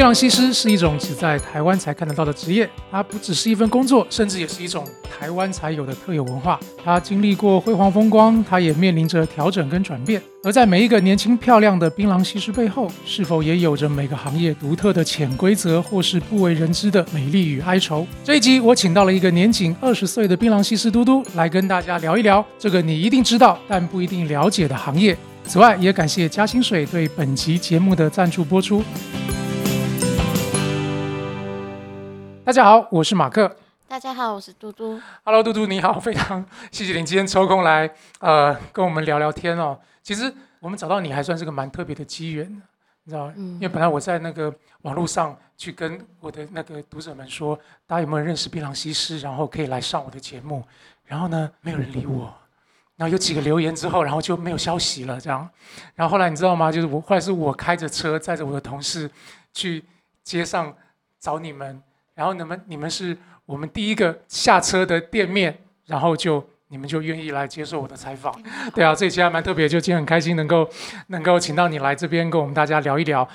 槟榔西施是一种只在台湾才看得到的职业，它不只是一份工作，甚至也是一种台湾才有的特有文化。它经历过辉煌风光，它也面临着调整跟转变。而在每一个年轻漂亮的槟榔西施背后，是否也有着每个行业独特的潜规则，或是不为人知的美丽与哀愁？这一集我请到了一个年仅二十岁的槟榔西施嘟嘟，来跟大家聊一聊这个你一定知道但不一定了解的行业。此外，也感谢嘉兴水对本集节目的赞助播出。大家好，我是马克。大家好，我是嘟嘟。Hello，嘟嘟你好，非常谢谢你今天抽空来呃跟我们聊聊天哦。其实我们找到你还算是个蛮特别的机缘，你知道因为本来我在那个网络上去跟我的那个读者们说，大家有没有认识槟榔西施，然后可以来上我的节目。然后呢，没有人理我。然后有几个留言之后，然后就没有消息了，这样。然后后来你知道吗？就是我后来是我开着车载着我的同事去街上找你们，然后你们你们是我们第一个下车的店面，然后就你们就愿意来接受我的采访，对啊，这一期还蛮特别，就今天很开心能够能够请到你来这边跟我们大家聊一聊。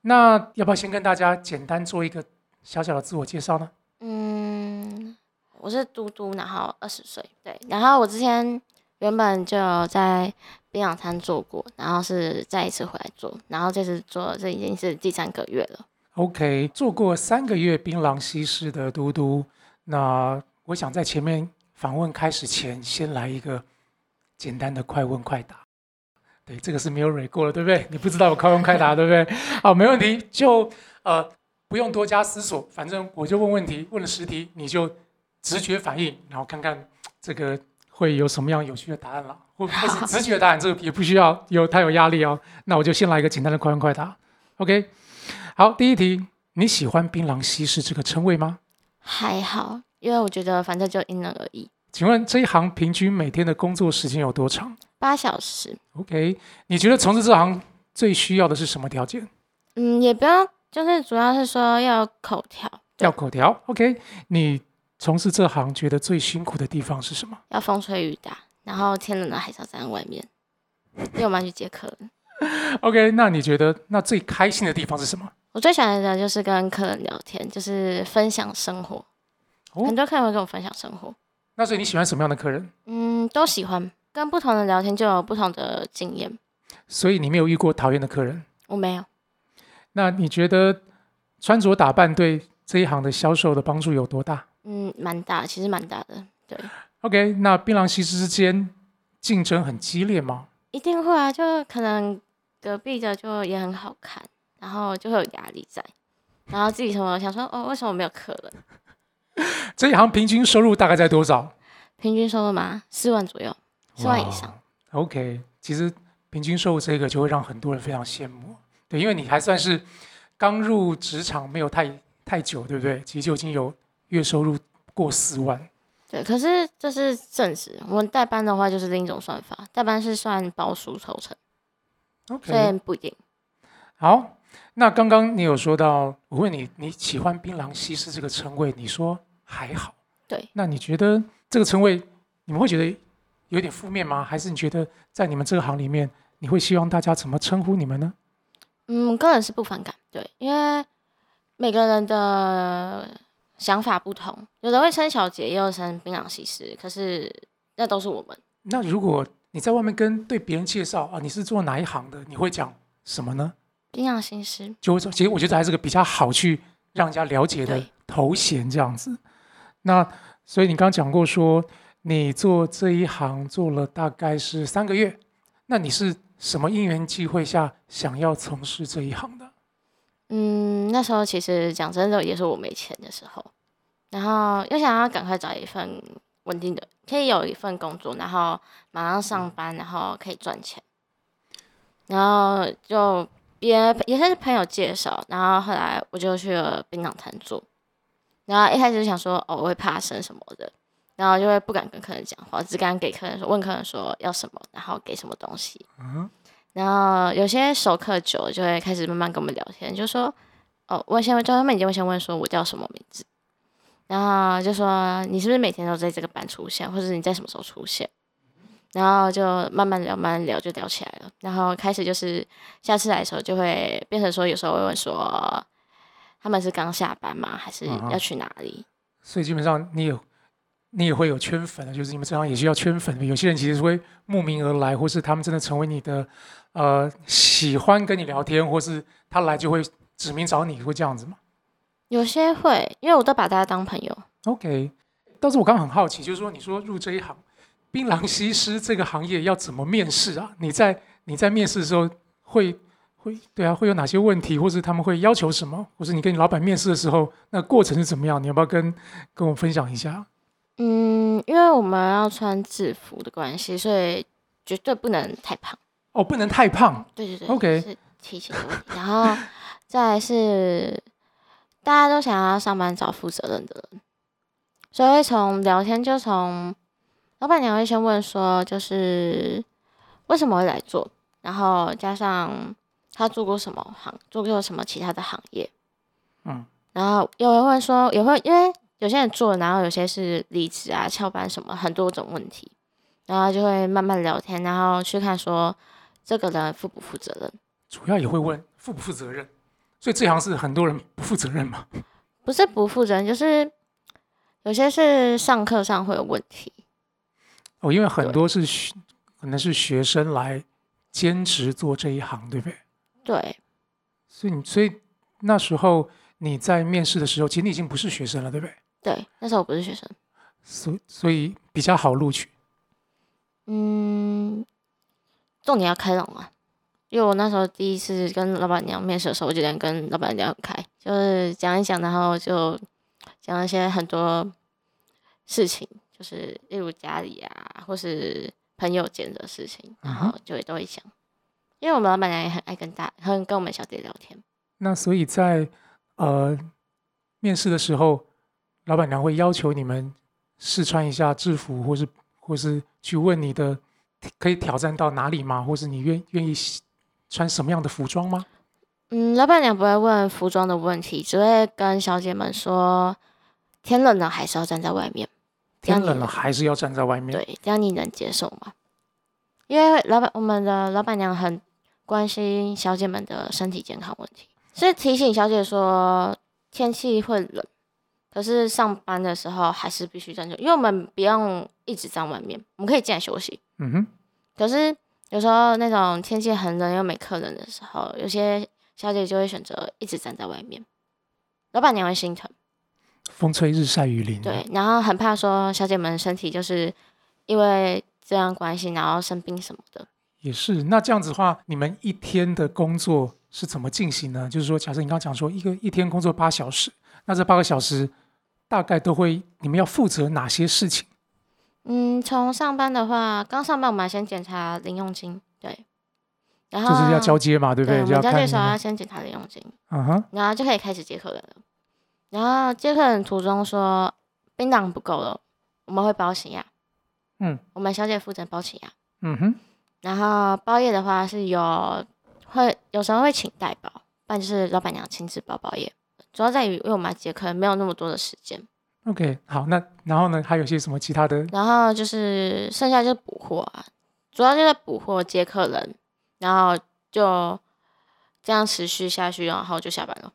那要不要先跟大家简单做一个小小的自我介绍呢？嗯，我是嘟嘟，然后二十岁，对，然后我之前原本就有在槟榔摊做过，然后是再一次回来做，然后这次做这已经是第三个月了。OK，做过三个月槟榔西施的嘟嘟，那我想在前面访问开始前，先来一个简单的快问快答。对，这个是没有蕊过了，对不对？你不知道有快问快答，对不对？好，没问题，就呃不用多加思索，反正我就问问题，问了十题，你就直觉反应，然后看看这个会有什么样有趣的答案了，或或是直觉答案，这个也不需要有太有压力哦。那我就先来一个简单的快问快答，OK。好，第一题，你喜欢槟榔西施这个称谓吗？还好，因为我觉得反正就因人而异。请问这一行平均每天的工作时间有多长八小时，？OK，你觉得从事这行最需要的是什么条件？嗯，也不要，就是主要是说要口条，要口条。OK，你从事这行觉得最辛苦的地方是什么？要风吹雨打，然后天冷了还是要站在外面，因为我们要去接客人。OK，那你觉得那最开心的地方是什么？我最喜欢的就是跟客人聊天，就是分享生活。哦很多客人会跟我分享生活，那所以你喜欢什么样的客人？嗯，都喜欢。跟不同的聊天就有不同的经验。所以你没有遇过讨厌的客人。我没有，那你觉得穿着打扮对这一行的销售的帮助有多大嗯，蛮大，其实蛮大的。对，？OK，那槟榔西施之间竞争很激烈吗？一定会啊，就可能隔壁的就也很好看，然后就会有压力在，然后自己什么想说，哦，为什么没有客人？这一行平均收入大概在多少？平均收入嘛，四万左右，四万以上。哇。OK，其实平均收入这个就会让很多人非常羡慕，对，因为你还算是刚入职场没有太太久，对不对？其实就已经有月收入过四万。对，可是这是正职，我们代班的话就是另一种算法，代班是算包书抽成，所以不一定。好，那刚刚你有说到，我问你你喜欢槟榔西施这个称谓，你说还好。对，那你觉得这个称谓你们会觉得有点负面吗？还是你觉得在你们这个行里面，你会希望大家怎么称呼你们呢？嗯，个人是不反感，对，因为每个人的想法不同，有的会称小姐，也有称槟榔西施，可是那都是我们。那如果你在外面跟对别人介绍啊，你是做哪一行的，你会讲什么呢？槟榔西施，就会说，其实我觉得还是个比较好去让人家了解的对头衔这样子。那所以你刚刚讲过说，你做这一行做了大概是三个月，那你是什么因缘际会下想要从事这一行的？嗯，那时候其实讲真的，也是我没钱的时候，然后又想要赶快找一份稳定的，可以有一份工作，然后马上上班，然后可以赚钱，然后就别也是朋友介绍，然后后来我就去了槟榔摊做，然后一开始就想说哦我会怕生什么的，然后就会不敢跟客人讲话，只敢给客人说问客人说要什么，然后给什么东西，嗯，然后有些熟客久了就会开始慢慢跟我们聊天，就说哦，我先就他们已经会先问说我叫什么名字，然后就说你是不是每天都在这个班出现，或者是你在什么时候出现？然后就慢慢聊，慢慢聊就聊起来了。然后开始就是下次来的时候就会变成说，有时候会问说，他们是刚下班吗？还是要去哪里？所以基本上你有你也会有圈粉的，就是你们这行也需要圈粉的。有些人其实会慕名而来，或是他们真的成为你的呃喜欢跟你聊天，或是他来就会指名找你，会这样子吗有些会，因为我都把大家当朋友。？OK，但是我刚刚很好奇，就是说你说入这一行槟榔西施这个行业要怎么面试啊？你在你在面试的时候会会对啊，会有哪些问题，或是他们会要求什么，或是你跟你老板面试的时候，那过程是怎么样？你要不要跟跟我分享一下？嗯，因为我们要穿制服的关系，所以绝对不能太胖。哦，不能太胖。对对对 OK 是体型的问题。然后 再来是大家都想要上班找负责任的人，所以会从聊天就从老板娘会先问说，就是为什么会来做，然后加上他做过什么行，做过什么其他的行业，嗯，然后有人会说，也会因为有些人做，然后有些是离职啊、翘班什么，很多种问题，然后就会慢慢聊天，然后去看说这个人负不负责任。主要也会问负不负责任，所以这行是很多人不负责任嘛。不是不负责任，就是有些是上课上会有问题。哦，因为很多是学可能是学生来兼职做这一行，对不对？对，所以你所以那时候你在面试的时候，其实你已经不是学生了，对不对？对，那时候我不是学生。所所以比较好录取。嗯，重点要开朗啊，因为我那时候第一次跟老板娘面试的时候，我就想跟老板娘很开，就是讲一讲，然后就讲一些很多事情，就是例如家里啊，或是朋友间的事情，然后就会都会想。因为我们老板娘也很爱跟大，很跟我们小姐聊天。那所以在呃面试的时候，老板娘会要求你们试穿一下制服，或是或是去问你的可以挑战到哪里吗？或是你愿愿意穿什么样的服装吗？嗯，老板娘不会问服装的问题，只会跟小姐们说，天冷了还是要站在外面。天冷了还是要站在外面。对，这样你能接受吗？因为老板，我们的老板娘很关心小姐们的身体健康问题，是提醒小姐说天气会冷，可是上班的时候还是必须站着，因为我们不用一直站外面，我们可以进来休息。嗯哼，可是有时候那种天气很冷又没客人的时候，有些小姐就会选择一直站在外面，老板娘会心疼。风吹日晒雨淋。对，，然后很怕说小姐们身体就是因为这样关系，然后生病什么的。也是。那这样子的话，你们一天的工作是怎么进行呢？就是说，假设你刚刚讲说一个一天工作八小时，那这八个小时大概都会你们要负责哪些事情？嗯，从上班的话，刚上班我们要先检查零用金，对，然后就是要交接嘛，对不对，交接的时候要。先检查零用金，嗯哼，然后就可以开始接客人了。然后接客人途中说槟榔不够了，我们会包起呀，嗯我们小姐负责包起呀。嗯哼，然后包夜的话是有会有时候会请代包，不然就是老板娘亲自包包夜。主要在于因为我们要接客人，没有那么多的时间。OK，好，那然后呢，还有些什么其他的？然后就是剩下就是补货啊，主要就是补货接客人，然后就这样持续下去，然后就下班了。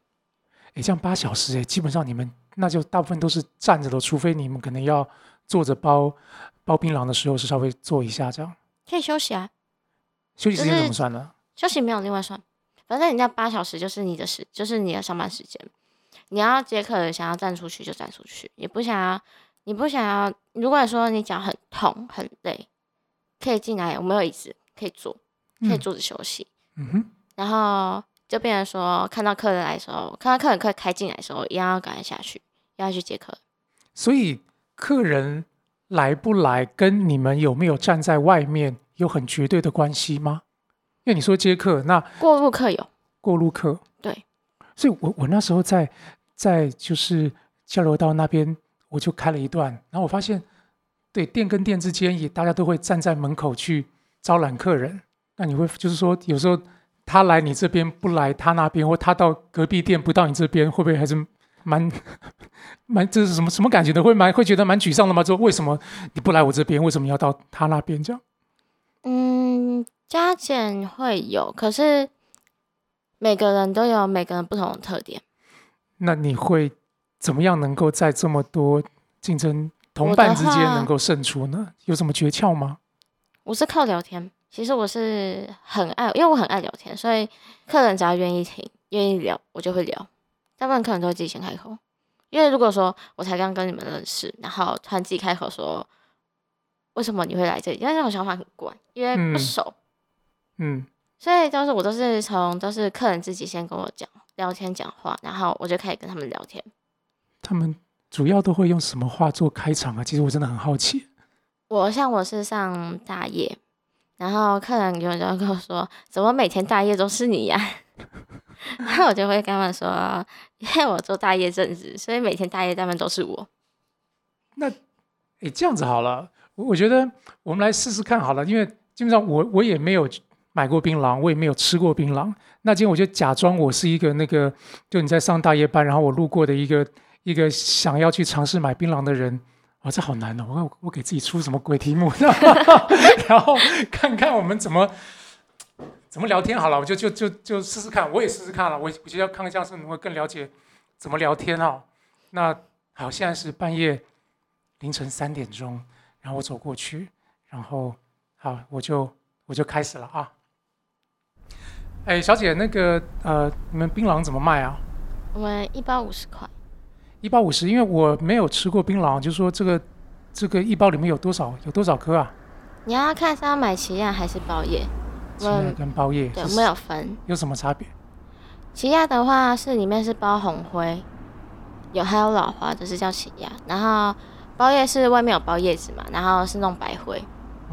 诶，这样八小时，诶，基本上你们那就大部分都是站着的，除非你们可能要坐着包包槟榔的时候是稍微坐一下这样。可以休息啊，休息时间怎么算呢？休息没有另外算，反正人家八小时就是你的时，就是你的上班时间。你要接客，想要站出去就站出去，你不想要，你不想要。如果说你脚很痛很累，可以进来，我们有椅子可以坐，可以嗯坐着休息。嗯哼，然后就变成说，看到客人来的时候，看到客人快开进来的时候，一样要赶快下去，要去接客。所以客人来不来跟你们有没有站在外面有很绝对的关系吗？因为你说接客，那过路客有，过路客，对，所以我我那时候在在就是交流道那边，我就开了一段，然后我发现，对店跟店之间也大家都会站在门口去招揽客人。那你会就是说，有时候他来你这边不来他那边，或他到隔壁店不到你这边，会不会还是蛮 蛮这是什么什么感觉的？会蛮会觉得蛮沮丧的吗？说为什么你不来我这边，为什么要到他那边这样？嗯，加减会有，可是每个人都有每个人不同的特点。那你会怎么样能够在这么多竞争同伴之间能够胜出呢？有什么诀窍吗？我是靠聊天。其实我是很爱，因为我很爱聊天，所以客人只要愿意听、愿意聊，我就会聊。大部分客人都会自己先开口，因为如果说我才刚跟你们认识，然后突然自己开口说为什么你会来这里，因为这种想法很怪，因为嗯不熟，嗯，所以都是我都是从都是客人自己先跟我讲聊天讲话，然后我就开始跟他们聊天。他们主要都会用什么话做开场啊？其实我真的很好奇。我像我是上大夜，然后客人有人就会跟我说，怎么每天大夜都是你呀、然后我就会跟他们说，因为我做大夜正职，所以每天大夜他们都是我。那诶，这样子好了，我我觉得我们来试试看好了，因为基本上我我也没有买过槟榔，我也没有吃过槟榔。那今天我就假装我是一个那个，就你在上大夜班，然后我路过的一个一个想要去尝试买槟榔的人。哇，这好难哦！我我给自己出什么鬼题目，然后看看我们怎么怎么聊天好了，我就就就就试试看，我也试试看了，我我觉得要看看这样是能够更了解怎么聊天哦。那好，现在是半夜凌晨三点钟，然后我走过去，然后好，我就我就开始了啊。哎，小姐，那个呃，你们槟榔怎么卖啊？我们一包五十块，一包五十，因为我没有吃过槟榔，就说这个这个一包里面有多少有多少颗啊？你要看是要买奇亚还是包叶，奇亚跟包叶有没有分。有什么差别？奇亚的话是里面是包红灰，有还有老花这是叫奇亚，然后包叶是外面有包叶子嘛，然后是那种白灰，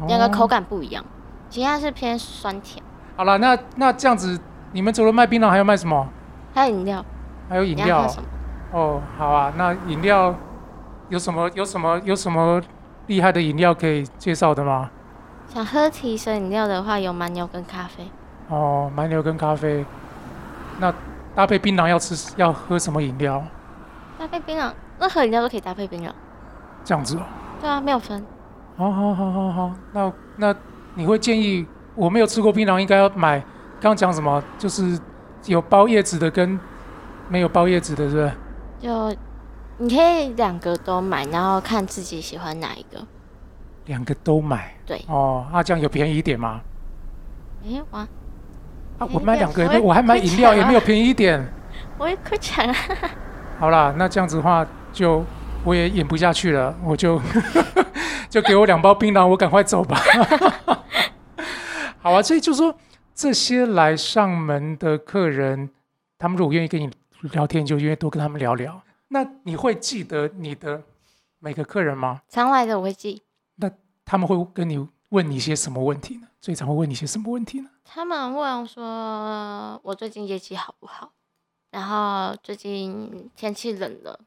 两个口哦感不一样。奇亚是偏酸甜，好了，那那这样子，你们除了卖槟榔，还要卖什么？还有饮料，还有饮料你要喝什么？哦。好啊，那饮料有什么有什么有什么厉害的饮料可以介绍的吗？想喝提神饮料的话，有蛮牛跟咖啡。哦，蛮牛跟咖啡。那搭配槟榔要吃要喝什么饮料？搭配槟榔，任何饮料都可以搭配槟榔。这样子哦。对啊，没有分。好好好好好，那那你会建议我没有吃过槟榔，应该要买？刚刚讲什么？就是有包叶子的跟没有包叶子的，是不是？就你可以两个都买，然后看自己喜欢哪一个。两个都买。对哦，啊，这样有便宜一点吗？没有啊，啊，我买两个也没，我会我还买饮料，也没有便宜一点。我也快抢啊！好啦，那这样子的话，就我也演不下去了，我就 就给我两包槟榔，我赶快走吧。好啊，所以就说这些来上门的客人，他们如果愿意跟你聊天，就愿意多跟他们聊聊。那你会记得你的每个客人吗？常来的我会记，那他们会跟你问你一些什么问题呢？最常会问你一些什么问题呢？他们问说我最近业绩好不好，然后最近天气冷了，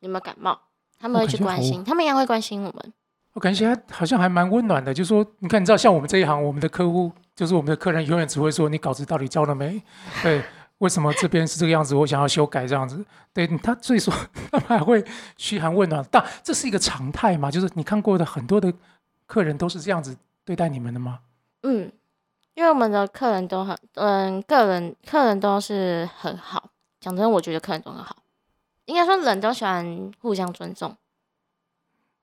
有没有感冒？他们会去关心，他们一样会关心我们。我感觉他好像还蛮温暖的，就是说你看，你知道，像我们这一行，我们的客户就是我们的客人，永远只会说你稿子到底交了没？对，为什么这边是这个样子？我想要修改这样子。对他，所以说他们还会嘘寒问暖，但这是一个常态嘛？就是你看过的很多的客人都是这样子对待你们的吗？嗯，因为我们的客人都很，嗯，个人客人都是很好。讲真，我觉得客人都很好，应该说人都喜欢互相尊重，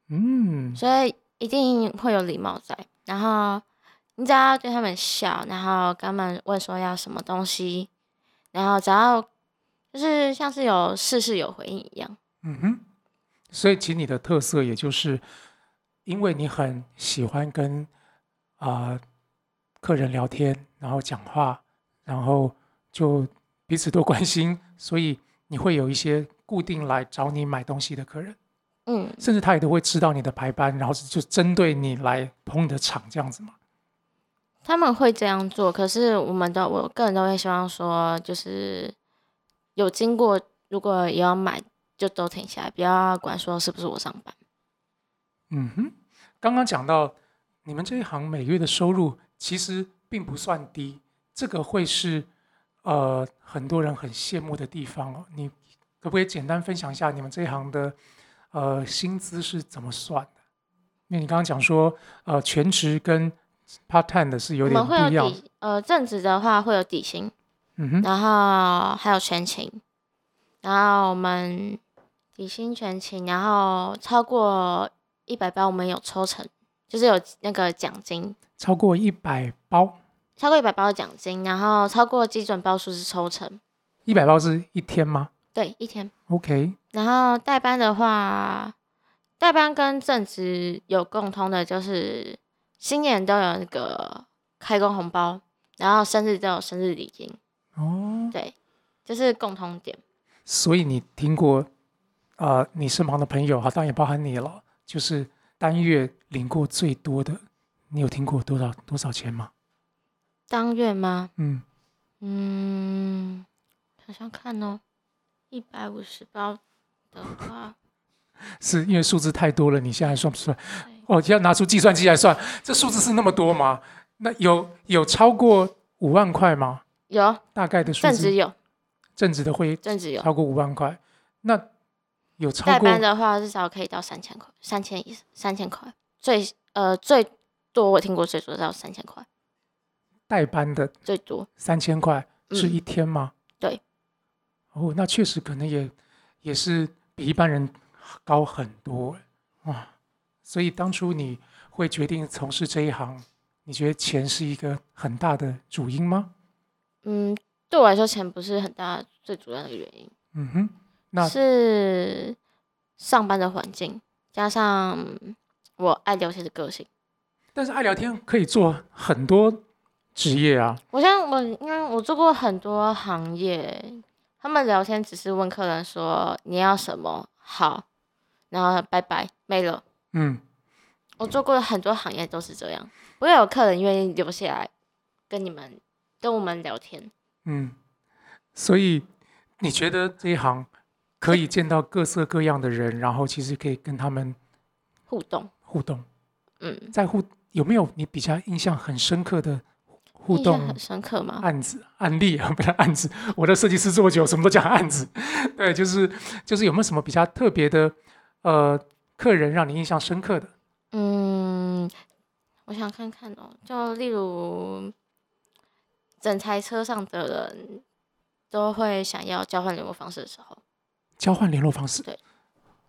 嗯，所以一定会有礼貌在。然后你只要对他们笑，然后跟他们问说要什么东西，然后只要就是像是有事事有回应一样。嗯哼，所以其实你的特色也就是，因为你很喜欢跟啊、客人聊天，然后讲话，然后就彼此都关心，所以你会有一些固定来找你买东西的客人，嗯，甚至他也都会知道你的排班，然后就针对你来捧你的场这样子嘛。他们会这样做，可是我们都我个人都会希望说，就是有经过，如果也要买，就都停下来，不要管说是不是我上班。嗯哼，刚刚讲到你们这一行每月的收入其实并不算低，这个会是呃很多人很羡慕的地方哦。你可不可以简单分享一下你们这一行的呃薪资是怎么算的？因为你刚刚讲说呃全职跟 part time 的是有点我们会不一样，有底，呃，正职的话会有底薪，嗯哼，然后还有全勤，然后我们底薪全勤，然后超过一百包我们有抽成，就是有那个奖金，超过一百包，超过一百包的奖金，然后超过基准包数是抽成，一百包是一天吗？对，一天。？OK，然后代班的话，代班跟正职有共通的，就是新年都有那个开工红包，然后生日都有生日礼金，哦，对，这是共通点。所以你听过，呃，你身旁的朋友，好，当然也包含你了，就是单月领过最多的，你有听过多少多少钱吗？当月吗？嗯，嗯，想想看哦，一百五十包的话，是因为数字太多了，你现在算不出来？对哦，要拿出计算机来算，这数字是那么多吗？那有有超过五万块吗？有大概的数字，正职有，正值的会正值有，超过五万块，那有超代过班的话至少可以到三千块，三千以三千块，最呃最多我听过最多到三千块，代班的最多。三千块是嗯一天吗？对。哦，那确实可能也也是比一般人高很多欸哇！所以当初你会决定从事这一行，你觉得钱是一个很大的主因吗？嗯，对我来说钱不是很大最主要的原因，嗯哼，那是上班的环境加上我爱聊天的个性。但是爱聊天可以做很多职业啊，我像我，因为我做过很多行业，他们聊天只是问客人说你要什么好，然后拜拜没了。嗯，我做过的很多行业都是这样，不会有客人愿意留下来跟你们跟我们聊天。嗯，所以你觉得这一行可以见到各色各样的人，然后其实可以跟他们互动，互动，嗯，在互有没有你比较印象很深刻的互动很深刻吗？案子案例啊？不是案子，我的设计师这么久，什么都讲案子。对，就是就是有没有什么比较特别的呃客人让你印象深刻的？嗯，我想看看哦，就例如整台车上的人都会想要交换联络方式的时候，交换联络方式。对。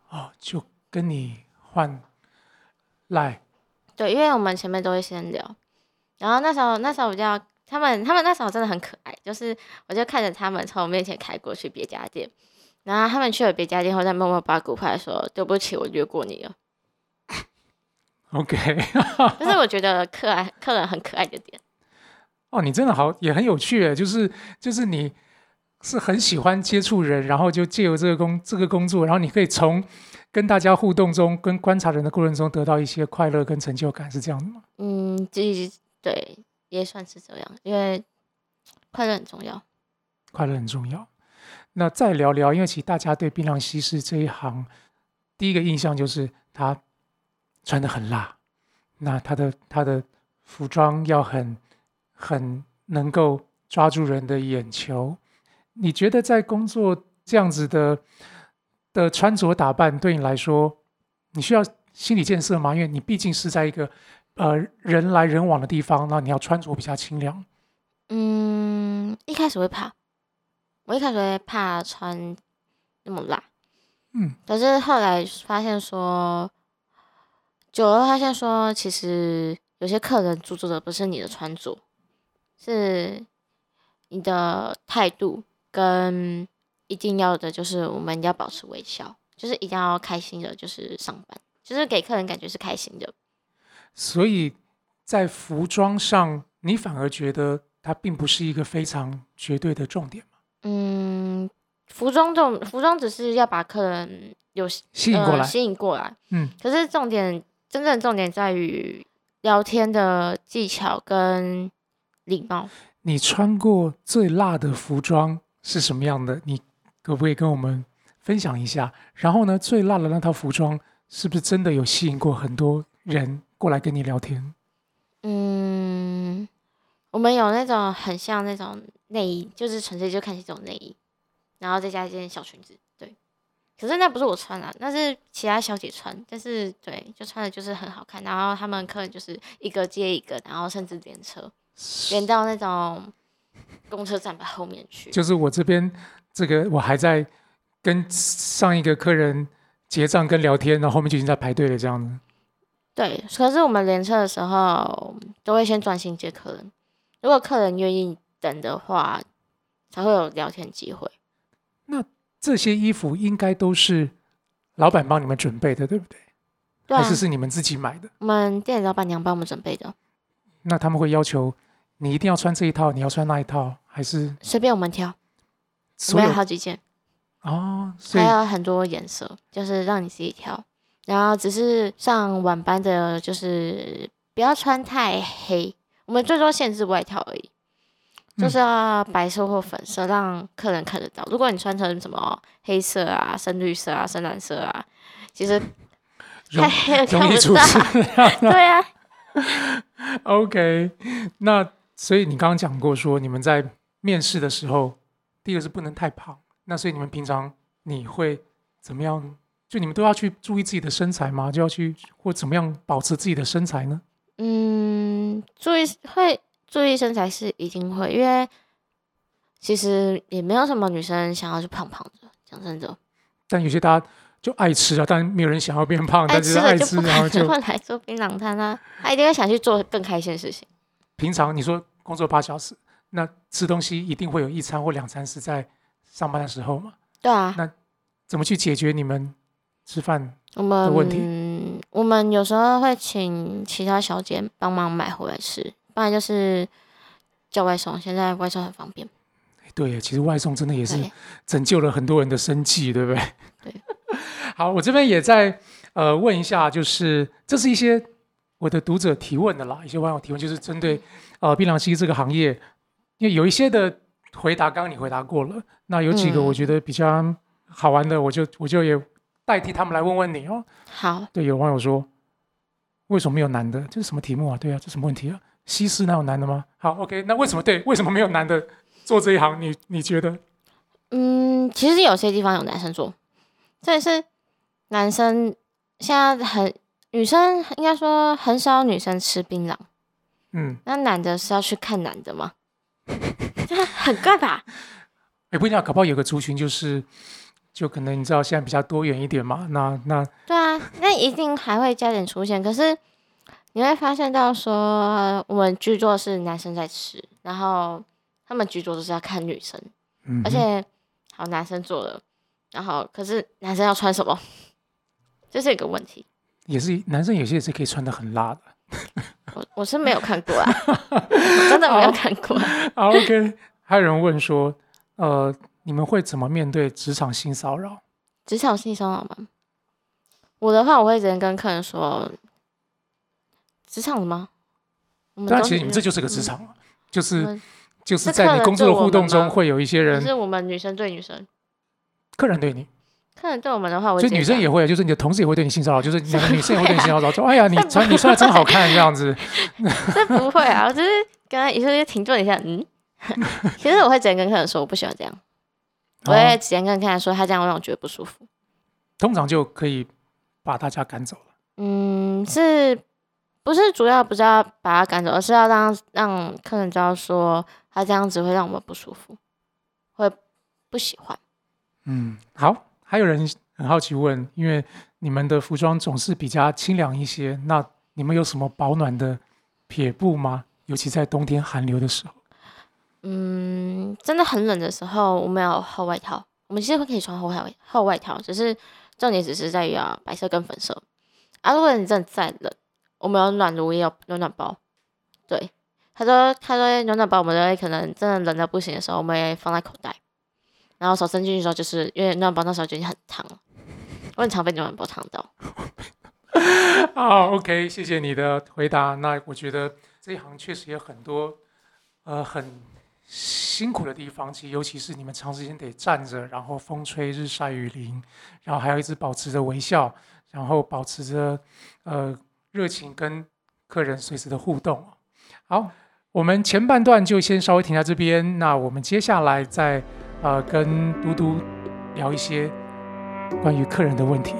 哦，就跟你换赖。对，因为我们前面都会先聊，然后那时候那时候比较他们他们那时候真的很可爱，就是我就看着他们从我面前开过去别家店，然后他们去了别家店后，再默默把骨牌说对不起，我略过你了。OK，这是我觉得客爱客人很可爱的点。哦，你真的好，也很有趣诶，就是就是你是很喜欢接触人，然后就借由这个工这个工作，然后你可以从跟大家互动中、跟观察人的过程中得到一些快乐跟成就感，是这样的吗？嗯，这对也算是这样，因为快乐很重要。快乐很重要。那再聊聊，因为其实大家对槟榔西施这一行，第一个印象就是他穿的很辣，那他的他的服装要很很能够抓住人的眼球。你觉得在工作这样子的的穿着打扮，对你来说，你需要心理建设吗？因为你毕竟是在一个呃人来人往的地方，那你要穿着比较清凉。嗯，一开始会怕，我一开始会怕穿那么辣，嗯，可是后来发现说，久了发现说，其实有些客人注重的不是你的穿着，是你的态度跟一定要的，就是我们要保持微笑，就是一定要开心的，就是上班，就是给客人感觉是开心的。所以在服装上，你反而觉得它并不是一个非常绝对的重点嘛？嗯，服装这种服装只是要把客人有吸引过来，呃吸引过来。嗯，可是重点，真正的重点在于聊天的技巧跟礼貌。你穿过最辣的服装是什么样的？你可不可以跟我们分享一下？然后呢，最辣的那套服装是不是真的有吸引过很多人过来跟你聊天？嗯，我们有那种很像那种内衣，就是纯粹就看起这种内衣，然后再加一件小裙子，对。可是那不是我穿啊，那是其他小姐穿，但是对，就穿的就是很好看。然后他们客人就是一个接一个，然后甚至连车，连到那种公车站吧后面去。就是我这边这个我还在跟上一个客人结账跟聊天，然后后面就已经在排队了，这样子。对，可是我们连车的时候都会先专心接客人，如果客人愿意等的话，才会有聊天机会。那这些衣服应该都是老板帮你们准备的，对不对？对啊还是，是你们自己买的？我们店里老板娘帮我们准备的，那他们会要求你一定要穿这一套，你要穿那一套，还是随便我们挑，我们有好几件，哦？所以还有很多颜色，就是让你自己挑。然后只是上晚班的，就是不要穿太黑，我们最多限制外套而已，就是要白色或粉色，让客人看得到。如果你穿成什么黑色啊、深绿色啊、深蓝色啊，其实 容太黑了看不到。出事。对啊，OK，那所以你刚刚讲过说你们在面试的时候，第一个是不能太胖，那所以你们平常你会怎么样？就你们都要去注意自己的身材吗？就要去或怎么样保持自己的身材呢？嗯，注意会注意身材是一定会，因为其实也没有什么女生想要去胖胖的，讲真的，但有些大家就爱吃啊，但没有人想要变胖，爱但是爱吃，然后就会 来做槟榔摊啊，他一定会想去做更开心的事情。平常你说工作八小时，那吃东西一定会有一餐或两餐是在上班的时候嘛？对啊，那怎么去解决你们吃饭？我们问题我们有时候会请其他小姐帮忙买回来吃，不然就是叫外送。现在外送很方便，对耶，其实外送真的也是，拯救了很多人的生计，对不对？对。好，我这边也在呃问一下，就是这是一些我的读者提问的啦，一些网友提问，就是针对呃槟榔西这个行业，因为有一些的回答，刚刚你回答过了，那有几个嗯我觉得比较好玩的，我就我就也代替他们来问问你哦。好，对，有网友说，为什么没有男的？这是什么题目啊？对啊，这什么问题啊？西施哪有男的吗？好，OK，那为什么对？为什么没有男的做这一行？你你觉得？嗯，其实有些地方有男生做，这也是男生现在很女生应该说很少女生吃槟榔，嗯，那男的是要去看男的吗？这很怪吧？也不一定啊，搞不好有个族群就是，就可能你知道现在比较多元一点嘛。那那对啊，那一定还会加点出现。可是你会发现到说，我们居多是男生在吃，然后他们居多都是要看女生，嗯，而且好男生做了，然后可是男生要穿什么，这是一个问题。也是男生有些也是可以穿的很辣的。我我是没有看过啊，我真的没有看过。好，OK，还有人问说，呃，你们会怎么面对职场性骚扰？职场性骚扰吗？我的话，我会直接跟客人说，职场的吗？我们当然，都其实你们这就是个职场了，就是就是在你工作的互动中，吗会有一些可人是我们女生对女生，客人对你，客人对我们的话，我会所以直接讲女生也会，就是你的同事也会对你性骚扰，就是两个女生也会对你性骚扰，说：“哎呀，你穿你穿的真好看，这样子。这不会啊，我只是跟他有时候就停顿一下，嗯。其实我会直接跟客人说，我不喜欢这样，我会哦直接跟客人说，他这样会让我觉得不舒服。通常就可以把大家赶走了。嗯，是不是主要不是要把他赶走，而是要让让客人知道说，他这样子会让我们不舒服，会不喜欢。嗯，好，还有人很好奇问，因为你们的服装总是比较清凉一些，那你们有什么保暖的撇布吗？尤其在冬天寒流的时候。嗯，真的很冷的时候，我们有厚外套，我们其实会可以穿厚外厚外套，只是重点只是在于啊白色跟粉色。啊，如果你真的再冷，我们有暖炉也有暖暖包。对，他说他说暖暖包，我们都会可能真的冷到不行的时候，我们也放在口袋，然后手伸进去的时候，就是因为暖暖包那时候就已经很烫了，我很常被暖暖包烫到。好，OK，谢谢你的回答。那我觉得这一行确实有很多呃很辛苦的地方，其实尤其是你们长时间得站着，然后风吹日晒雨淋，然后还要一直保持着微笑，然后保持着呃热情跟客人随时的互动。好，我们前半段就先稍微停在这边，那我们接下来再呃跟嘟嘟聊一些关于客人的问题。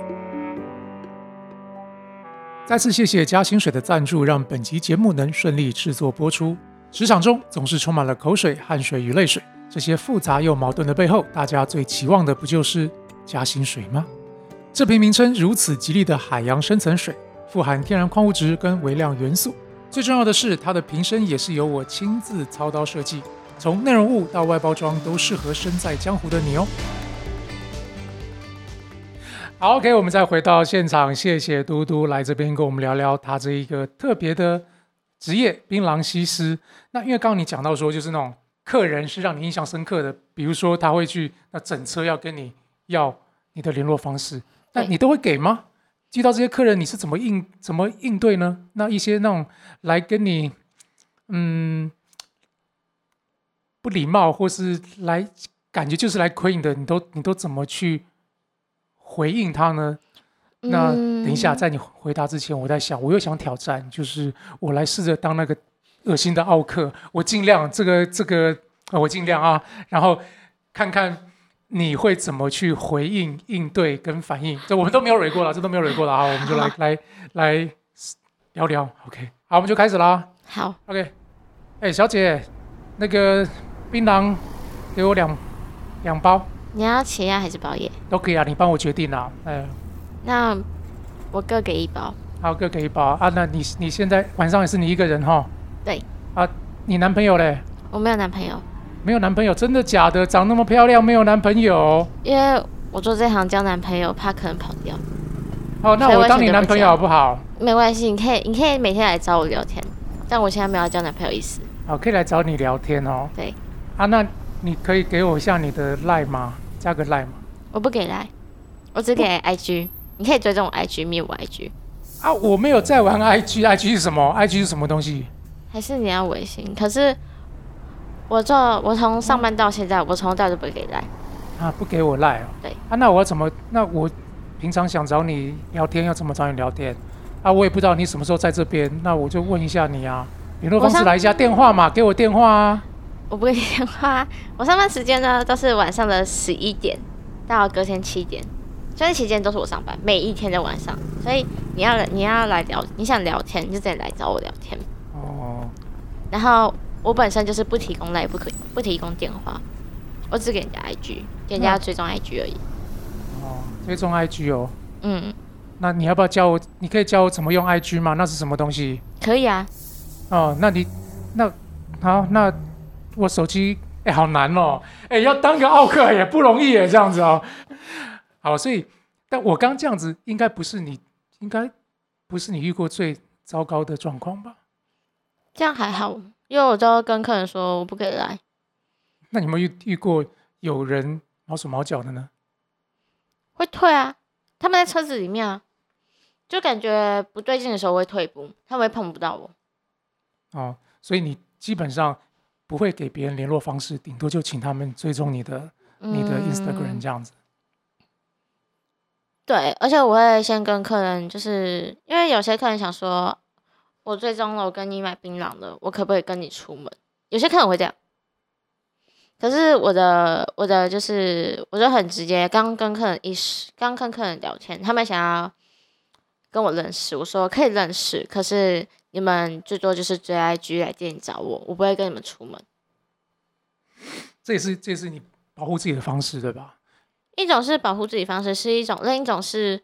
再次谢谢加薪水的赞助，让本集节目能顺利制作播出。职场中总是充满了口水、汗水与泪水，这些复杂又矛盾的背后，大家最期望的不就是加薪水吗？这瓶名称如此吉利的海洋深层水，富含天然矿物质跟微量元素。最重要的是，它的瓶身也是由我亲自操刀设计，从内容物到外包装都适合身在江湖的你哦。好，OK，我们再回到现场，谢谢嘟嘟来这边跟我们聊聊他这一个特别的职业——槟榔西施。那因为刚刚你讲到说，就是那种客人是让你印象深刻的，比如说他会去那整车要跟你要你的联络方式，那你都会给吗？遇到这些客人，你是怎么应怎么应对呢？那一些那种来跟你嗯不礼貌，或是来感觉就是来亏你的，你都你都怎么去回应他呢？那等一下，嗯在你回答之前，我在想，我又想挑战，就是我来试着当那个恶心的奥克，我尽量这个这个，呃我尽量啊，然后看看你会怎么去回应、应对跟反应。这我们都没有蕊过了，这都没有蕊过了啊，我们就来 来来聊聊。OK，好，我们就开始啦。好，OK，哎、小姐，那个槟榔给我两两包你要切呀还是包叶？都可以啊，你帮我决定啊。哎、那我各给一包。好，各给一包啊。那你你现在晚上也是你一个人哈？对。啊，你男朋友嘞？我没有男朋友，没有男朋友？真的假的？长那么漂亮，没有男朋友？因为我做这行交男朋友，怕可能跑掉。哦，那我我当你男朋友好不好？没关系，你可以，你可以每天来找我聊天，但我现在没有要交男朋友意思。好，可以来找你聊天哦。对。啊，那你可以给我一下你的赖吗？加个赖吗？我不给赖，我只给 IG，你可以追踪我 IG，密我 IG，啊，我没有在玩 IG，IG 是什么？IG 是什么东西？还是你要微信？可是我做我从上班到现在，我从头到尾都不会给赖。啊，不给我赖哦。对。啊，那我要怎么？那我平常想找你聊天，要怎么找你聊天？啊，我也不知道你什么时候在这边，那我就问一下你啊。联络方我上式来一下，电话嘛，给我电话啊。我不给你电话，我上班时间呢都是晚上的十一点到隔天七点，这段期间都是我上班，每一天的晚上。所以你要来，你要来聊，你想聊天，你就直接来找我聊天。哦，然后我本身就是不提供那也，不可不提供电话，我只给人家 IG，给人家追踪 IG 而已。哦，追踪 IG 哦。嗯，那你要不要教我？你可以教我怎么用 IG 吗？那是什么东西？可以啊。哦，那你那好，那我手机哎、好难哦，哎、要当个奥克也不容易耶，这样子哦。好，所以但我刚这样子，应该不是你，应该不是你遇过最糟糕的状况吧？这样还好，因为我都跟客人说我不可以来，那你有没有遇遇过有人毛手毛脚的呢？会退啊。他们在车子里面啊，就感觉不对劲的时候会退步，他们会碰不到我。哦，所以你基本上不会给别人联络方式，顶多就请他们追踪你的、你的 Instagram 嗯这样子。对，而且我会先跟客人，就是因为有些客人想说，我最终了，我跟你买槟榔了，我可不可以跟你出门？有些客人会这样，可是我的我的就是我就很直接，刚跟客人一时刚跟客人聊天，他们想要跟我认识，我说可以认识，可是你们最多就是追 IG 来店里找我，我不会跟你们出门。这也是这也是你保护自己的方式，对吧？一种是保护自己方式，是一种；另一种是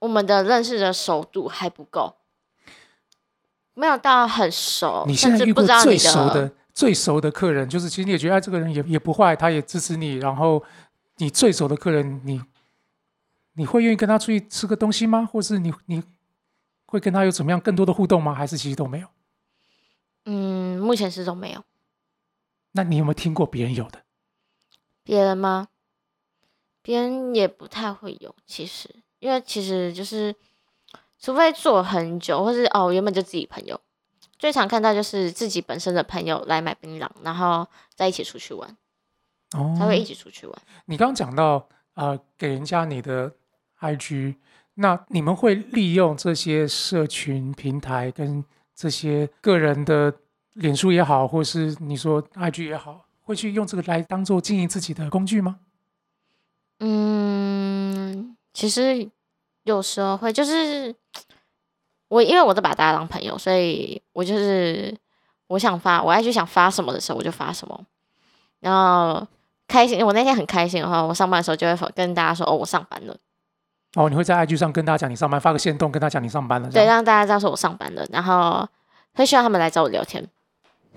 我们的认识的熟度还不够，没有到很熟，你现在遇过最熟的、最熟的客人，就是其实你也觉得、哎、这个人也也不坏，他也支持你，然后你最熟的客人，你你会愿意跟他出去吃个东西吗？或是你你会跟他有怎么样更多的互动吗？还是其实都没有？嗯，目前是都没有。那你有没有听过别人有的？别人吗？别人也不太会有，其实，因为其实就是，除非做很久，或是哦原本就自己朋友，最常看到就是自己本身的朋友来买槟榔，然后在一起出去玩，哦，才会一起出去玩。你刚刚讲到呃，给人家你的 IG，那你们会利用这些社群平台跟这些个人的脸书也好，或是你说 IG 也好，会去用这个来当做经营自己的工具吗？嗯，其实有时候会，就是我因为我都把大家当朋友，所以我就是我想发，我爱去想发什么的时候我就发什么，然后开心，我那天很开心的话，我上班的时候就会跟大家说，哦，我上班了。哦，你会在 IG 上跟大家讲你上班，发个线动跟大家讲你上班了，这对，让大家知道说我上班了，然后会希望他们来找我聊天。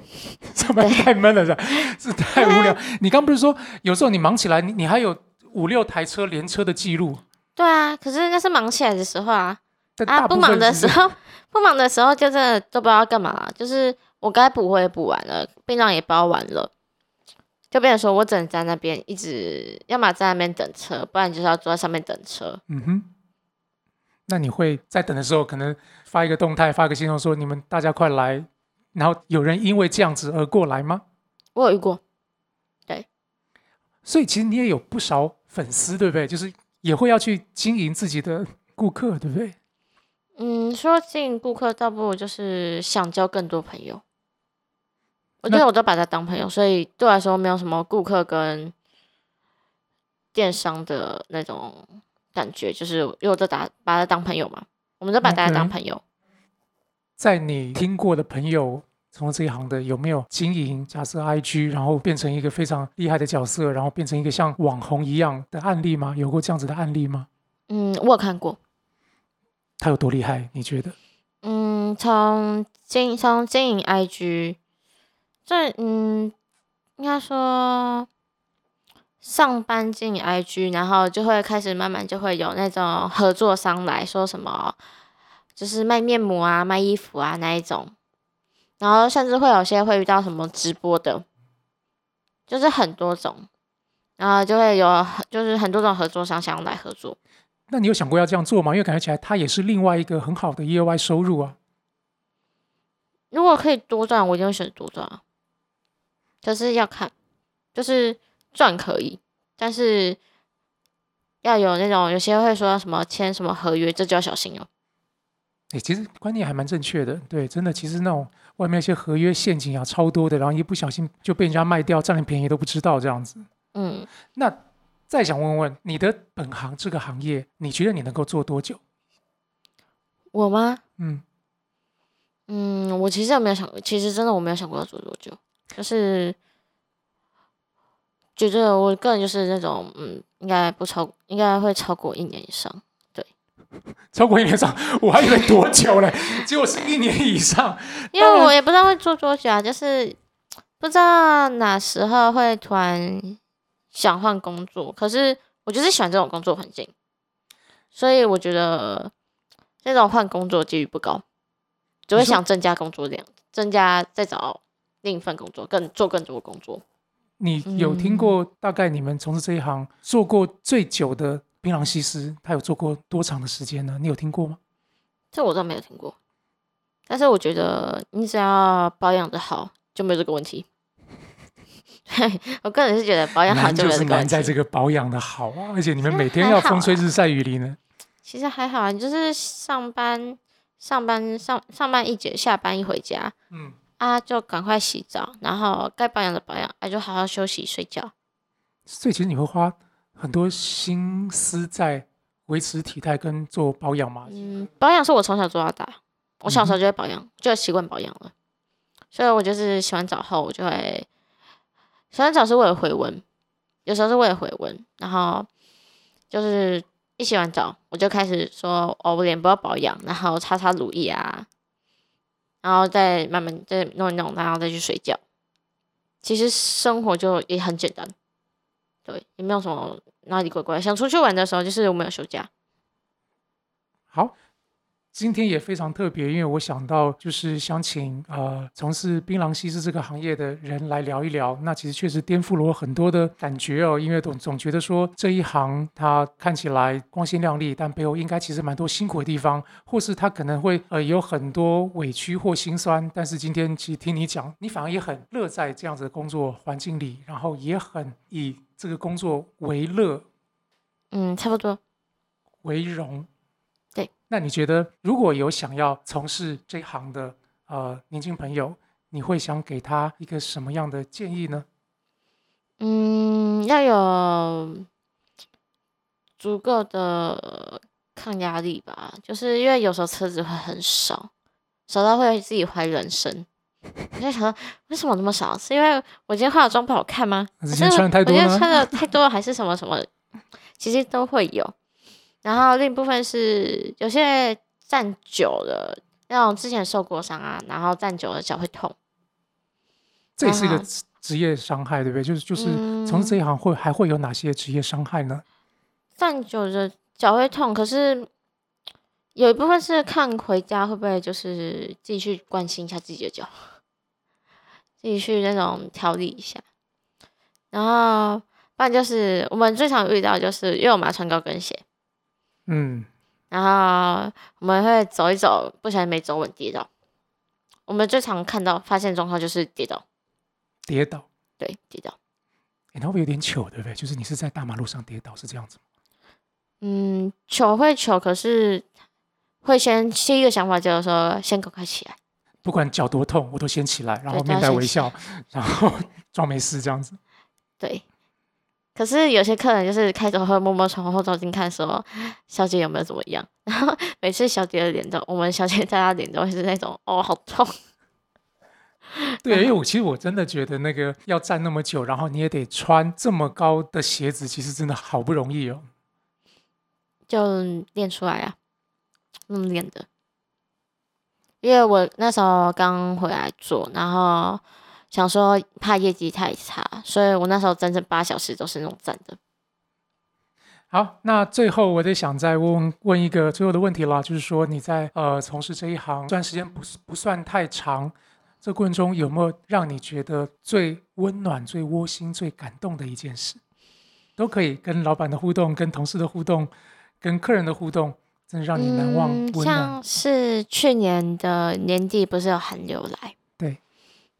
上班太闷了，是吧是太无聊。你刚不是说有时候你忙起来，你你还有五六台车连车的记录？对啊，可是那是忙起来的时候啊，但啊，不忙的时候，不忙的时候就真的都不知道干嘛，就是我该补我也补完了，槟榔也包完了，就变成说我只能在那边一直，要么在那边等车，不然就是要坐在上面等车。嗯哼。那你会在等的时候，可能发一个动态，发个信息说你们大家快来，然后有人因为这样子而过来吗？我有遇过，对所以其实你也有不少粉丝，对不对？就是也会要去经营自己的顾客，对不对？嗯，说进顾客，倒不如就是想交更多朋友。我那觉得我都把他当朋友，所以对我来说没有什么顾客跟电商的那种感觉，就是因为我都打把他当朋友嘛，我们都把大家当朋友。在你听过的朋友从这一行的，有没有经营假设 IG，然后变成一个非常厉害的角色，然后变成一个像网红一样的案例吗？有过这样子的案例吗？嗯，我有看过。他有多厉害？你觉得？嗯，从经从经营 IG，这嗯，应该说上班经营 IG，然后就会开始慢慢就会有那种合作商来说什么，就是卖面膜啊、卖衣服啊那一种，然后甚至会有些会遇到什么直播的，就是很多种，然后就会有就是很多种合作商想要来合作。那你有想过要这样做吗？因为感觉起来它也是另外一个很好的业外收入啊。如果可以多赚，我一定会选多赚啊。可是要看，就是赚可以，但是要有那种有些会说什么签什么合约，这就要小心哦。诶，其实观念还蛮正确的，对，真的，其实那种外面那些合约陷阱啊，超多的，然后一不小心就被人家卖掉，占了便宜都不知道这样子。嗯，那再想问问你的本行这个行业，你觉得你能够做多久？我吗？嗯，嗯，我其实也没有想，其实真的我没有想过要做多久，就是觉得我个人就是那种，嗯，应该不超，应该会超过一年以上。超过一年上，我还以为多久嘞，结果是一年以上。因为我也不知道会做多久啊，就是不知道哪时候会突然想换工作。可是我就是喜欢这种工作环境，所以我觉得这种换工作几率不高，只会想增加工作量，增加再找另一份工作，更做更多的工作。你有听嗯过大概你们从事这一行做过最久的槟榔西施，他有做过多长的时间呢？你有听过吗？这我倒没有听过，但是我觉得你只要保养的好，就没有这个问题。对 我个人是觉得保养好难就是。难在这个保养的好啊，而且你们每天要风吹日晒雨淋呢。其实还好啊，你就是上班、上班、上上班一节，下班一回家嗯，啊，就赶快洗澡，然后该保养的保养，啊，就好好休息睡觉。所以其实你会花很多心思在维持体态跟做保养嘛。嗯，保养是我从小做到大，我小时候就会保养，就习惯保养了，所以我就是洗完澡后，我就会洗完澡是为了回温，有时候是为了回温，然后就是一洗完澡，我就开始说哦，我脸部要保养，然后擦擦乳液啊，然后再慢慢再弄一弄，然后再去睡觉。其实生活就也很简单，对，也没有什么哪里怪怪。想出去玩的时候，就是我们有休假，好，今天也非常特别，因为我想到就是想请呃从事槟榔西施这个行业的人来聊一聊。那其实确实颠覆了我很多的感觉哦，因为总总觉得说这一行它看起来光鲜亮丽，但背后应该其实蛮多辛苦的地方，或是它可能会呃有很多委屈或心酸。但是今天其实听你讲，你反而也很乐在这样子的工作环境里，然后也很以这个工作为乐嗯，差不多。为荣。对，那你觉得如果有想要从事这行的呃年轻朋友，你会想给他一个什么样的建议呢？嗯，要有足够的抗压力吧，就是因为有时候车子会很少，少到会自己怀疑人生。就想说为什么那么少？是因为我今天化的妆不好看吗？还是今天穿得太多呢我今天穿的太多了，还是什么什么？其实都会有。然后另一部分是有些站久了，那种之前受过伤啊，然后站久了脚会痛。这也是一个啊职职业伤害，对不对？就是就是嗯从事这一行会还会有哪些职业伤害呢？站久了脚会痛，可是有一部分是看回家会不会就是自己去关心一下自己的脚，自己去那种调理一下。然后不然就是我们最常遇到就是因为我们要穿高跟鞋，嗯，然后我们会走一走，不小心没走稳跌倒。我们最常看到发现状况就是跌倒，跌倒，对，跌倒。诶那会有点糗，对不对？就是你是在大马路上跌倒，是这样子吗？嗯，糗会糗，可是会先第一个想法就是说先赶快起来。不管脚多痛，我都先起来，然后面带微笑，然后 装没事这样子。对，可是有些客人就是开头会默默从后照镜看说小姐有没有怎么样，然后每次小姐的脸都，我们小姐在她脸都会是那种哦好痛，对，因为我其实我真的觉得那个要站那么久，然后你也得穿这么高的鞋子，其实真的好不容易哦。就练出来啊，那么练的。因为我那时候刚回来做，然后想说怕业绩太差，所以我那时候整整八小时都是那种站的。好，那最后我得想再问问一个最后的问题啦，就是说你在呃从事这一行，虽然时间不是不算太长，这过程中有没有让你觉得最温暖、最窝心、最感动的一件事？都可以，跟老板的互动、跟同事的互动、跟客人的互动，真的让你难忘、嗯，像是去年的年底不是有寒流来，对，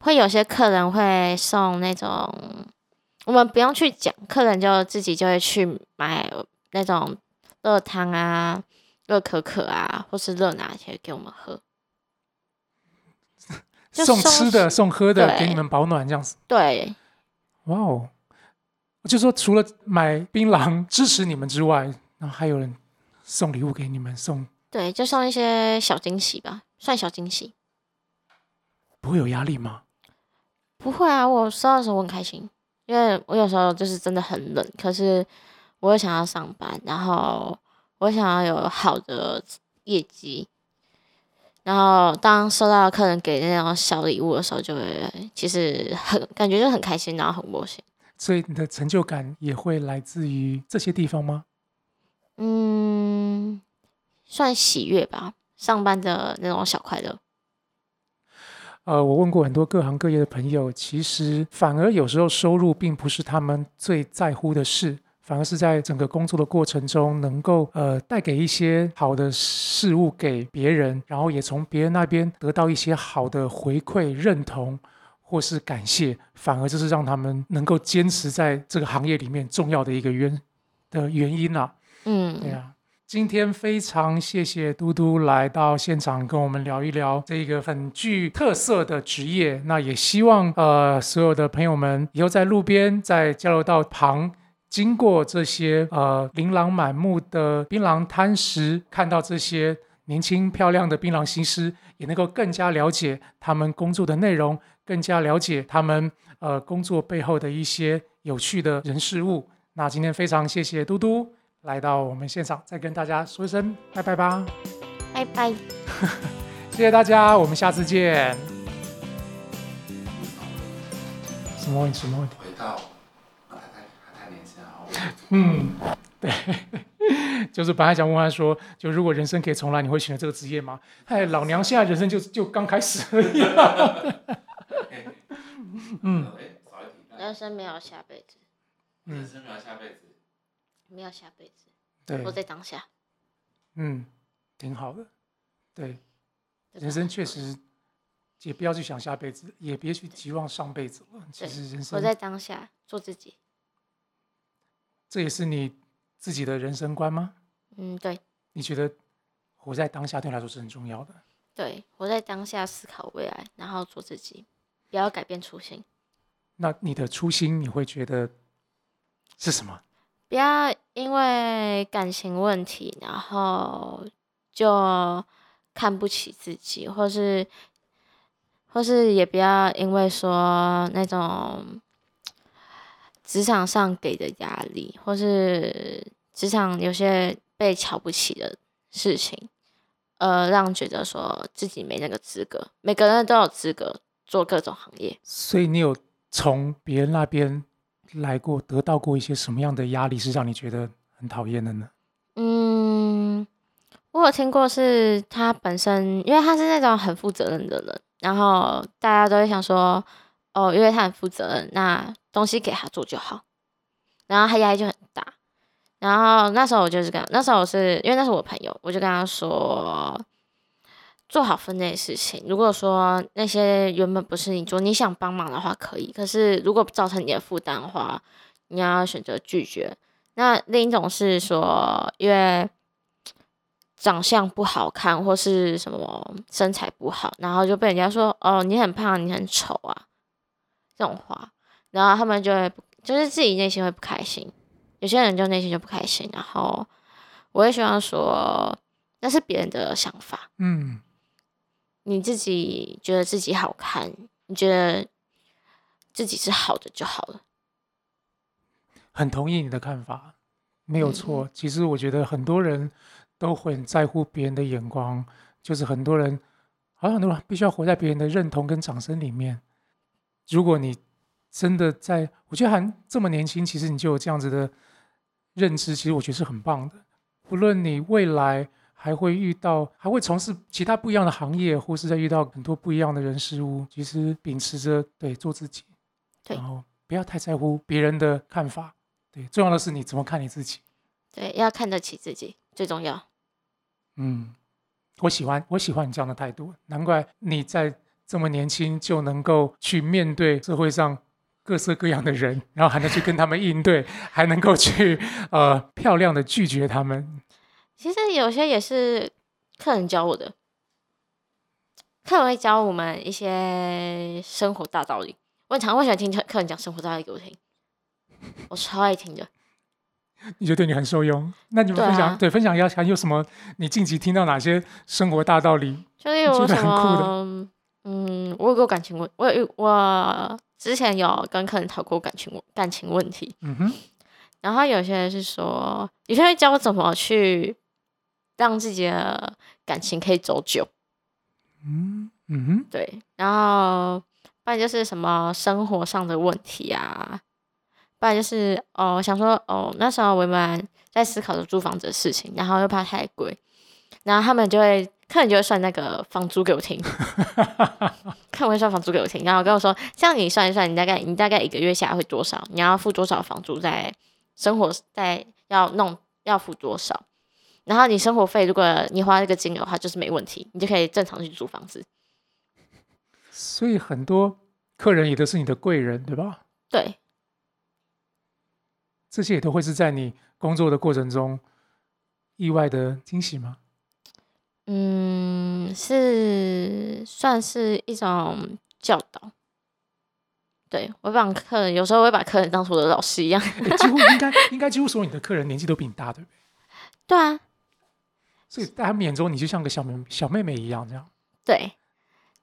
会有些客人会送那种，我们不用去讲，客人就自己就会去买那种热汤啊、热可可啊，或是热拿铁给我们喝。就送吃的、送喝的，给你们保暖这样子。对，哇哦！我就说，除了买槟榔支持你们之外，然后还有人送礼物给你们，送对，就送一些小惊喜吧，算小惊喜。不会有压力吗？不会啊，我收到的时候我很开心，因为我有时候就是真的很冷，可是我又想要上班，然后我想要有好的业绩，然后当收到客人给那种小礼物的时候，就会其实很感觉就很开心，然后很窝心。所以你的成就感也会来自于这些地方吗？嗯，算喜悦吧，上班的那种小快乐。呃，我问过很多各行各业的朋友，其实反而有时候收入并不是他们最在乎的事，反而是在整个工作的过程中，能够呃带给一些好的事物给别人，然后也从别人那边得到一些好的回馈、认同或是感谢，反而就是让他们能够坚持在这个行业里面重要的一个原的原因啊。嗯，对啊，今天非常谢谢嘟嘟来到现场跟我们聊一聊这个很具特色的职业。那也希望呃所有的朋友们以后在路边、在交流道旁。经过这些呃琳琅满目的槟榔摊时，看到这些年轻漂亮的槟榔西施，也能够更加了解他们工作的内容，更加了解他们呃工作背后的一些有趣的人事物。那今天非常谢谢嘟嘟来到我们现场，再跟大家说一声拜拜吧，拜拜。谢谢大家，我们下次见。什么问题？什么问题？回到还太还太年轻啊！我 嗯，对，就是本来想问他说，就如果人生可以重来，你会选择这个职业吗？哎，老娘现在人生就就刚开始而已啊。嗯人生没有下辈子，人生没有下辈子，没有下辈子，对活，在当下。嗯，挺好的。对，人生确实，也不要去想下辈子，也别去期望上辈子了。其对实人生，活在当下，做自己。这也是你自己的人生观吗？嗯，对你觉得活在当下对你来说是很重要的？对，活在当下，思考未来，然后做自己，不要改变初心，那你的初心，你会觉得是什么？不要因为感情问题，然后就看不起自己，或是或是也不要因为说那种职场上给的压力，或是职场有些被瞧不起的事情，呃，让觉得说自己没那个资格。每个人都有资格做各种行业。所以你有从别人那边来过，得到过一些什么样的压力，是让你觉得很讨厌的呢？嗯，我有听过是他本身，因为他是那种很负责任的人，然后大家都会想说，哦，因为他很负责任，那东西给他做就好，然后他压力就很大。然后那时候我就是跟那时候我是因为那是我朋友，我就跟他说，做好分内事情。如果说那些原本不是你做，你想帮忙的话可以，可是如果造成你的负担的话，你要选择拒绝。那另一种是说，因为长相不好看或是什么身材不好，然后就被人家说哦你很胖，你很丑啊。这种话，然后他们就会就是自己内心会不开心，有些人就内心就不开心，然后我也希望说那是别人的想法，嗯，你自己觉得自己好看，你觉得自己是好的就好了。很同意你的看法，没有嗯错。其实我觉得很多人都会很在乎别人的眼光，就是很多人，好像很多人必须要活在别人的认同跟掌声里面。如果你真的在，我觉得还这么年轻，其实你就有这样子的认知，其实我觉得是很棒的。不论你未来还会遇到，还会从事其他不一样的行业，或是在遇到很多不一样的人事物，其实秉持着对做自己，对然后不要太在乎别人的看法。对，重要的是你怎么看你自己。对，要看得起自己最重要。嗯，我喜欢我喜欢你这样的态度，难怪你在这么年轻就能够去面对社会上各色各样的人，然后还能去跟他们应对，还能够去呃漂亮的拒绝他们。其实有些也是客人教我的，客人会教我们一些生活大道理。我很常会喜欢听客客人讲生活大道理给我听，我超爱听的。你觉得对你很受用？那你们分享啊对分享一下，还有什么？你近期听到哪些生活大道理？就例如觉得什么，嗯，我有过感情问，我有遇我之前有跟客人讨过感情问感情问题，嗯哼，然后有些人是说，有些人会教我怎么去让自己的感情可以走久。嗯嗯哼，对，然后不然就是什么生活上的问题啊，不然就是哦，想说哦，那时候我们在思考着租房子的事情，然后又怕太贵，然后他们就会客人就会算那个房租给我听，客人会算房租给我听，然后跟我说，这样你算一算，你大概你大概一个月下来会多少？你要付多少房租在生活在要弄要付多少？然后你生活费，如果你花这个金额的话，就是没问题，你就可以正常去租房子。所以很多客人也都是你的贵人，对吧？对，这些也都会是在你工作的过程中意外的惊喜吗？嗯，是算是一种教导。对我会把客人，有时候会把客人当成我的老师一样。诶几乎应该应该几乎所有你的客人年纪都比你大，对不对？对啊，所以在他们眼中，你就像个小妹小妹妹一样，这样。对。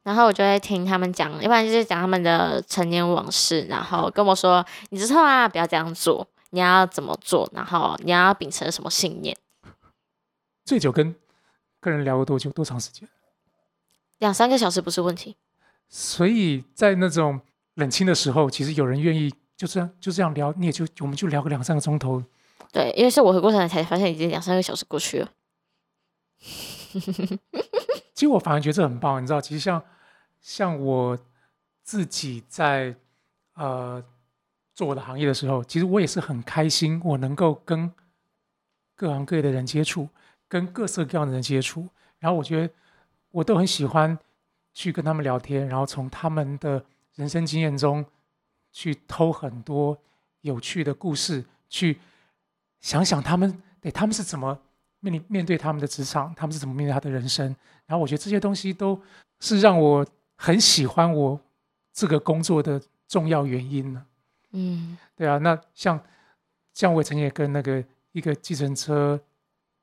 然后我就会听他们讲，要不然就是讲他们的陈年往事，然后跟我说：“你之后啊，不要这样做，你要怎么做，然后你要秉承什么信念。醉酒跟跟人聊了多久？多长时间？”两三个小时不是问题。所以在那种冷清的时候，其实有人愿意就这样就这样聊，你也就我们就聊个两三个钟头。对，因为是我回过头来才发现，已经两三个小时过去了。其实我反而觉得这很棒，你知道，其实像像我自己在呃做我的行业的时候，其实我也是很开心，我能够跟各行各业的人接触，跟各色各样的人接触，然后我觉得我都很喜欢去跟他们聊天，然后从他们的人生经验中去偷很多有趣的故事，去想想他们对他们是怎么面临面对他们的职场，他们是怎么面对他的人生。然后我觉得这些东西都是让我很喜欢我这个工作的重要原因呢。嗯对啊，那像像我曾经也跟那个一个计程车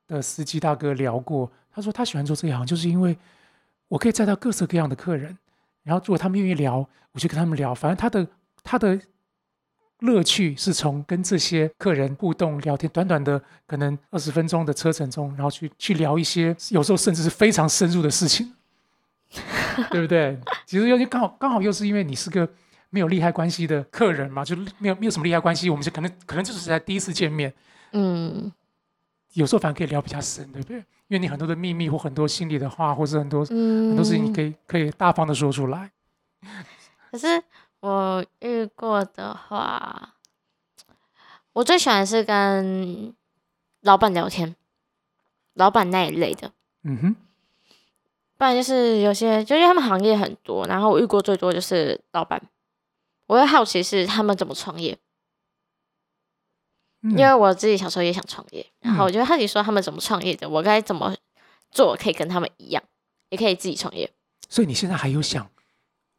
的司机大哥聊过，他说他喜欢做这一行，就是因为我可以载到各色各样的客人，然后如果他们愿意聊，我就跟他们聊。反正他的他的乐趣是从跟这些客人互动聊天，短短的可能二十分钟的车程中，然后去去聊一些有时候甚至是非常深入的事情，对不对？其实又刚好刚好又是因为你是个没有利害关系的客人嘛，就没有没有什么利害关系，我们就可能可能就是在第一次见面，嗯，有时候反而可以聊比较深，对不对？因为你很多的秘密或很多心里的话，或是很多嗯，很多事情，你可以可以大方的说出来。可是我遇过的话，我最喜欢是跟老板聊天，老板那一类的。嗯哼，不然就是有些，就因为他们行业很多，然后我遇过最多就是老板，我会好奇是他们怎么创业，嗯。因为我自己小时候也想创业，然后嗯。我就会好奇说他们怎么创业的，我该怎么做可以跟他们一样，也可以自己创业，所以你现在还有想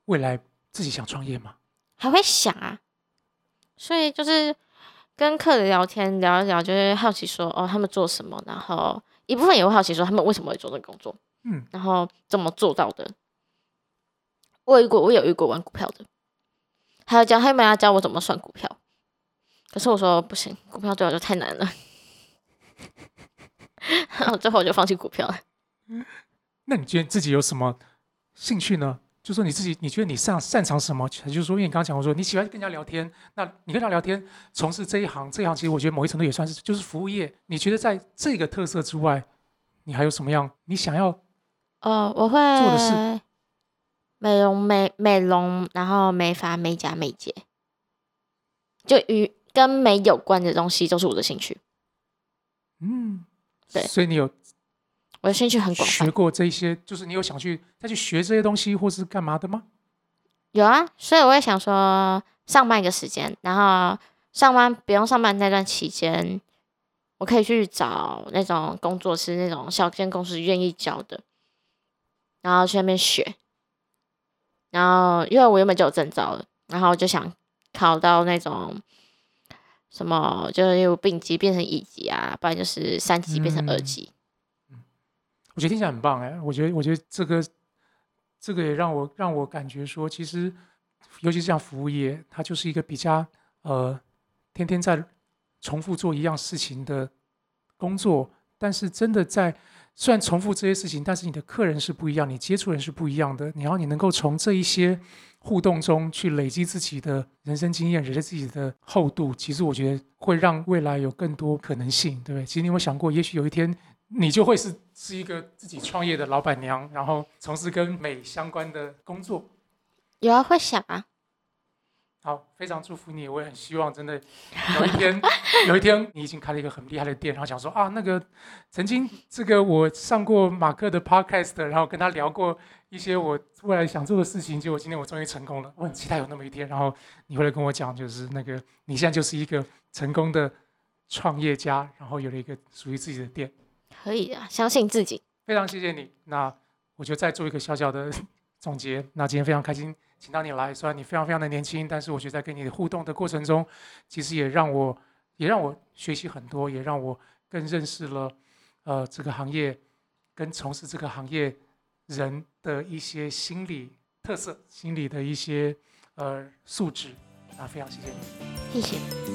未来自己想创业吗？还会想啊，所以就是跟客人聊天聊一聊，就会好奇说哦他们做什么，然后一部分也会好奇说他们为什么会做这个工作，嗯，然后怎么做到的。我有遇过，我有遇过玩股票的，还有教他们要教我怎么算股票，可是我说不行，股票对我就太难了，然后最后我就放弃股票了。那你觉得自己有什么兴趣呢？就说你自己，你觉得你擅擅长什么？就是说，因为你刚刚讲我说你喜欢跟人家聊天，那你跟他聊天，从事这一行，这一行其实我觉得某一程度也算是就是服务业。你觉得在这个特色之外，你还有什么样你想要？呃，我会做的是美容美美容，然后美发美甲美睫，就与跟美有关的东西都是我的兴趣。嗯，对所以你有我的兴趣很广学，过这些，就是你有想去再去学这些东西，或是干嘛的吗？有啊，所以我也想说上班一个时间，然后上班不用上班那段期间，我可以去找那种工作室，那种小间公司愿意教的，然后去那边学。然后因为我原本就有证照了，然后就想考到那种什么，就是由丙级变成乙级啊，不然就是三级变成二嗯级。我觉得听起来很棒哎，我觉得我觉得这个这个也让我让我感觉说，其实尤其是像服务业，它就是一个比较呃天天在重复做一样事情的工作，但是真的在虽然重复这些事情，但是你的客人是不一样，你接触人是不一样的，然后你能够从这一些互动中去累积自己的人生经验，累积自己的厚度，其实我觉得会让未来有更多可能性，对不对？其实你有没有想过，也许有一天你就会是是一个自己创业的老板娘，然后从事跟美相关的工作。有啊，会想啊，好，非常祝福你，我也很希望真的有一天，有一天你已经开了一个很厉害的店，然后想说啊，那个曾经这个我上过马克的 podcast，然后跟他聊过一些我未来想做的事情，结果今天我终于成功了，我很期待有那么一天，然后你会来跟我讲，就是那个你现在就是一个成功的创业家，然后有了一个属于自己的店。可以啊，相信自己。非常谢谢你。那我就再做一个小小的 总结。那今天非常开心，请到你来。虽然你非常非常的年轻，但是我觉得在跟你的互动的过程中，其实也让我也让我学习很多，也让我更认识了呃这个行业跟从事这个行业人的一些心理特色、心理的一些呃素质。那非常谢谢你。谢谢。